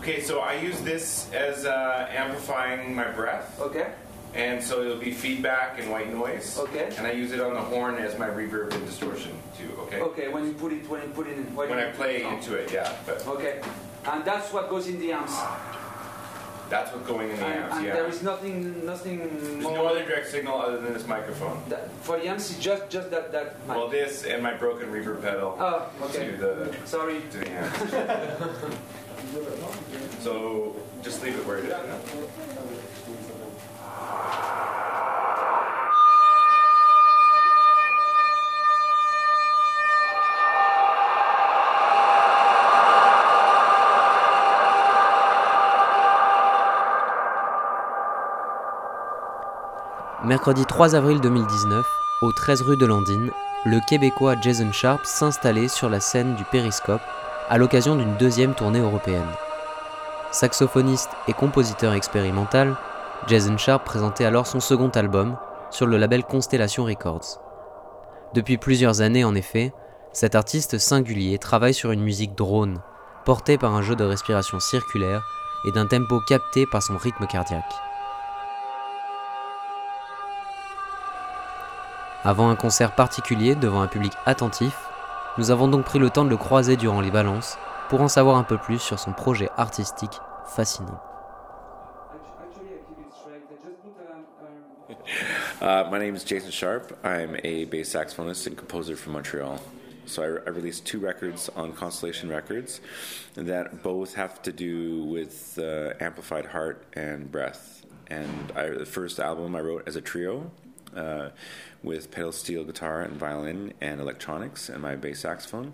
Okay, so I use this as uh, amplifying my breath, Okay. and so it'll be feedback and white noise. Okay. And I use it on the horn as my reverb and distortion too. Okay. Okay. When you put it, when you put it in, When I play into it, yeah. But Okay. And that's what goes in the amps. that's what's going in the amps. and Yeah. there is nothing, nothing There's more. no other direct signal other than this microphone. that, for the amps, it's just, just that, that. mic. Well, this and my broken reverb pedal oh, okay. to the Sorry. to the amps. so just leave it where it is. Mercredi 3 avril 2019, au 13 rue de Landine, le Québécois Jason Sharp s'installait sur la scène du Périscope à l'occasion d'une deuxième tournée européenne. Saxophoniste et compositeur expérimental, Jason Sharp présentait alors son second album sur le label Constellation Records. Depuis plusieurs années en effet, cet artiste singulier travaille sur une musique drone, portée par un jeu de respiration circulaire et d'un tempo capté par son rythme cardiaque. Avant un concert particulier devant un public attentif, nous avons donc pris le temps de le croiser durant les balances pour en savoir un peu plus sur son projet artistique fascinant. Uh, my name is Jason Sharp. I'm a bass saxophonist and composer from Montreal. So I, I released two records on Constellation Records that both have to do with uh, amplified heart and breath. And I, the first album I wrote as a trio uh, with pedal steel guitar and violin and electronics and my bass saxophone.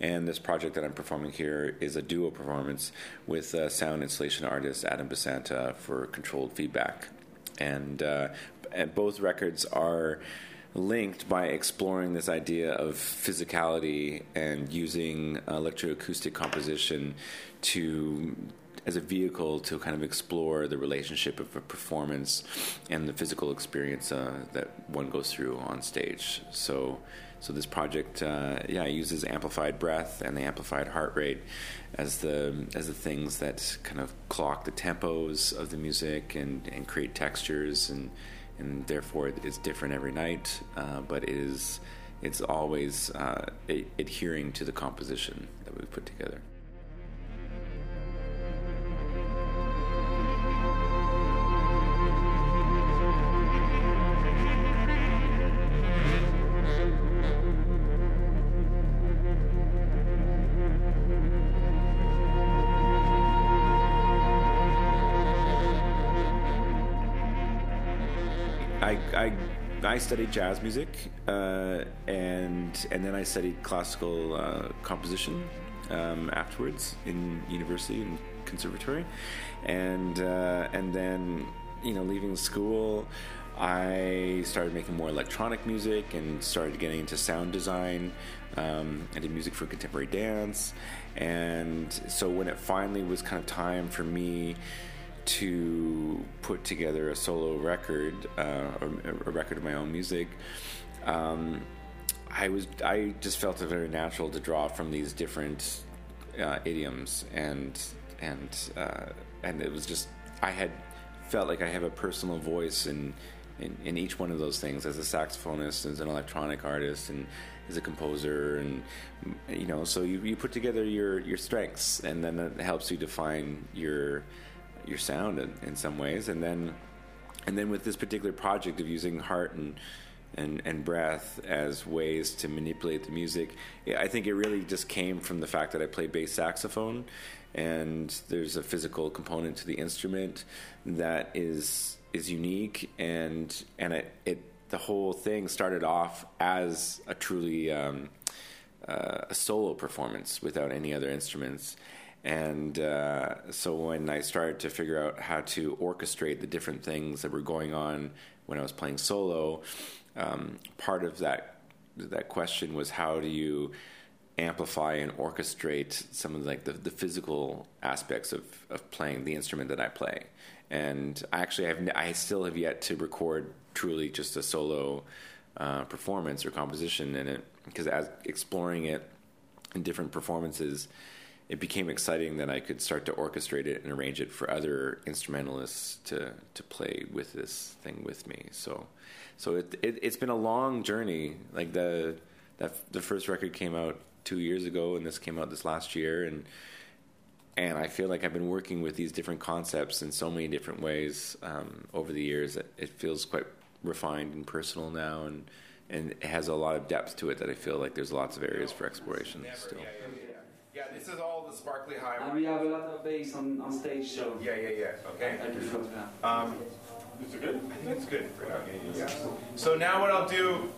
And this project that I'm performing here is a duo performance with uh, sound installation artist Adam Basanta for controlled feedback. And, uh, and both records are linked by exploring this idea of physicality and using electroacoustic composition to as a vehicle to kind of explore the relationship of a performance and the physical experience uh, that one goes through on stage. So, so this project, uh, yeah, uses amplified breath and the amplified heart rate as the as the things that kind of clock the tempos of the music and, and create textures and and therefore it's different every night, uh, but it is it's always uh, adhering to the composition that we've put together. I, I, studied jazz music, uh, and and then I studied classical uh, composition um, afterwards in university and conservatory, and uh, and then you know leaving school, I started making more electronic music and started getting into sound design. Um, I did music for contemporary dance, and so when it finally was kind of time for me to put together a solo record uh, a record of my own music, um, I was I just felt it very natural to draw from these different uh, idioms and and uh, and it was just I had felt like I have a personal voice in, in in each one of those things as a saxophonist, as an electronic artist, and as a composer, and you know, so you, you put together your your strengths, and then it helps you define your your sound in, in some ways, and then and then with this particular project of using heart and and, and breath as ways to manipulate the music. I think it really just came from the fact that I play bass saxophone, and there's a physical component to the instrument that is is unique, and and it, it the whole thing started off as a truly um, uh, a solo performance without any other instruments. And uh, so when I started to figure out how to orchestrate the different things that were going on when I was playing solo, um, part of that that question was how do you amplify and orchestrate some of like the, the physical aspects of, of playing the instrument that I play. And I actually have I still have yet to record truly just a solo uh, performance or composition in it because as exploring it in different performances it became exciting that I could start to orchestrate it and arrange it for other instrumentalists to to play with this thing with me. So, so it, it it's been a long journey. Like the that the first record came out two years ago, and this came out this last year, and and I feel like I've been working with these different concepts in so many different ways um, over the years that it feels quite refined and personal now, and and it has a lot of depth to it that I feel like there's lots of areas for exploration still. Yeah, this is all the sparkly high. And we have a lot of bass on, on stage, so Yeah, yeah, yeah. Okay. I prefer that. Um, is it good? I think it's good. for now. Yeah. So now what I'll do,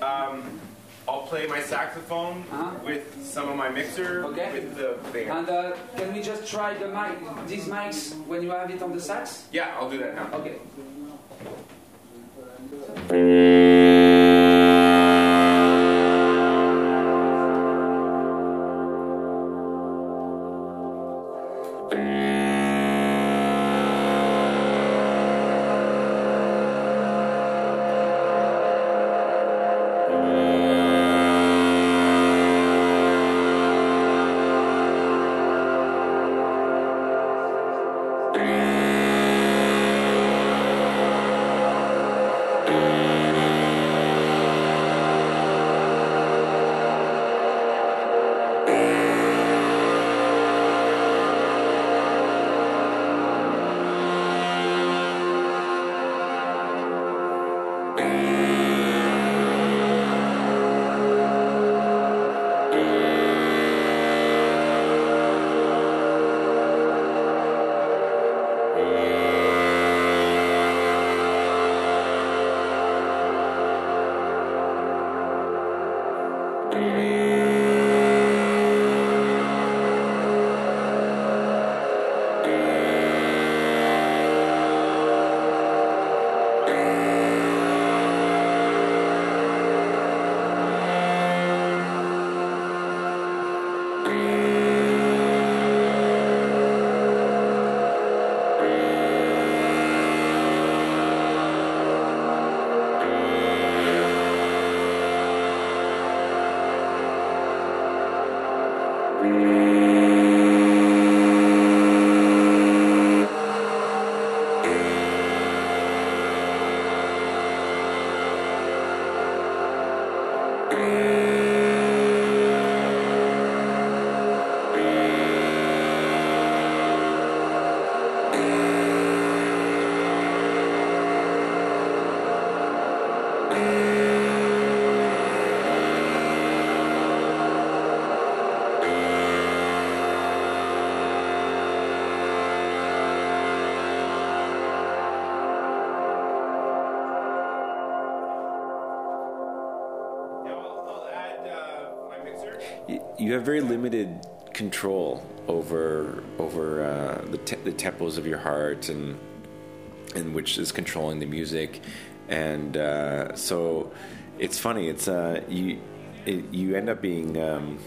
um, I'll play my saxophone Uh-huh. with some of my mixer Okay. with the band. And uh, can we just try the mic, these mics, when you have it on the sax? Yeah, I'll do that now. Okay. Now you have very limited control over over uh, the, te- the tempos of your heart and and which is controlling the music and uh, so it's funny it's uh, you it, you end up being um,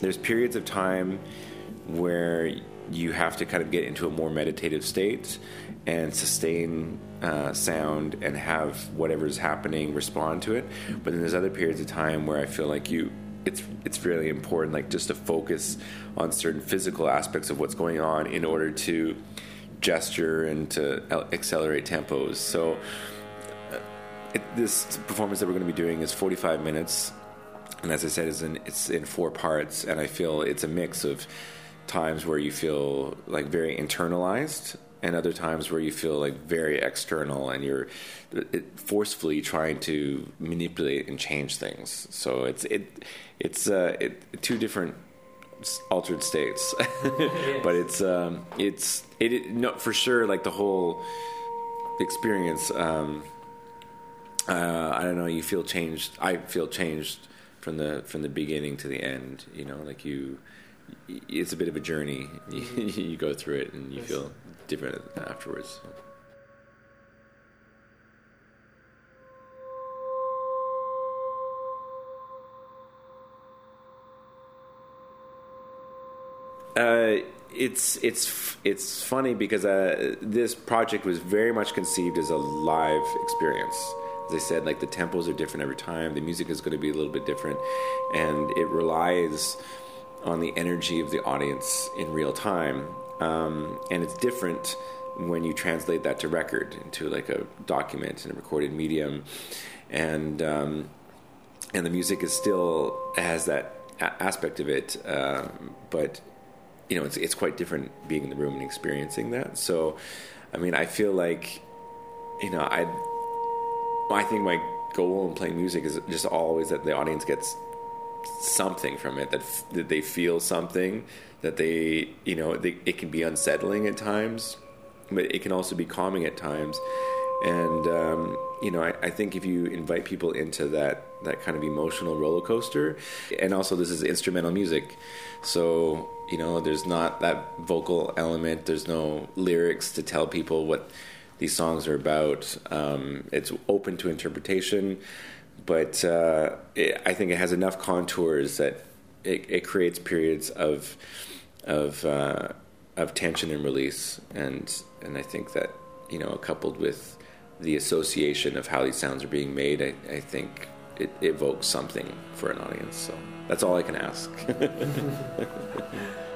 there's periods of time where you have to kind of get into a more meditative state and sustain uh, sound and have whatever's happening respond to it. But then there's other periods of time where I feel like you it's it's really important like just to focus on certain physical aspects of what's going on in order to gesture and to accelerate tempos. So uh, it, this performance that we're going to be doing is 45 minutes and as I said, it's in it's in four parts, and I feel it's a mix of times where you feel like very internalized, and other times where you feel like very external, and you're it, forcefully trying to manipulate and change things. So it's it it's uh, it, two different altered states, but it's um, it's it, it no for sure like the whole experience. Um, uh, I don't know. You feel changed. I feel changed from the from the beginning to the end. You know, like you, it's a bit of a journey. You, you go through it, and you feel different afterwards. Uh, it's it's it's funny because uh, this project was very much conceived as a live experience. As I said, like the tempos are different every time. The music is going to be a little bit different, and it relies on the energy of the audience in real time, um, and it's different when you translate that to record into like a document in a recorded medium, and um, and the music is still has that a- aspect of it, um, but you know it's it's quite different being in the room and experiencing that. So, I mean, I feel like you know I I think my goal in playing music is just always that the audience gets something from it that f- that they feel something that they you know they, it can be unsettling at times but it can also be calming at times. And um, you know I, I think if you invite people into that that kind of emotional roller coaster and also this is instrumental music so you know there's not that vocal element there's no lyrics to tell people what these songs are about. Um, it's open to interpretation but uh, it, I think it has enough contours that it, it creates periods of of uh, of tension and release, and and I think that you know coupled with the association of how these sounds are being made, I, I think it evokes something for an audience. So that's all I can ask.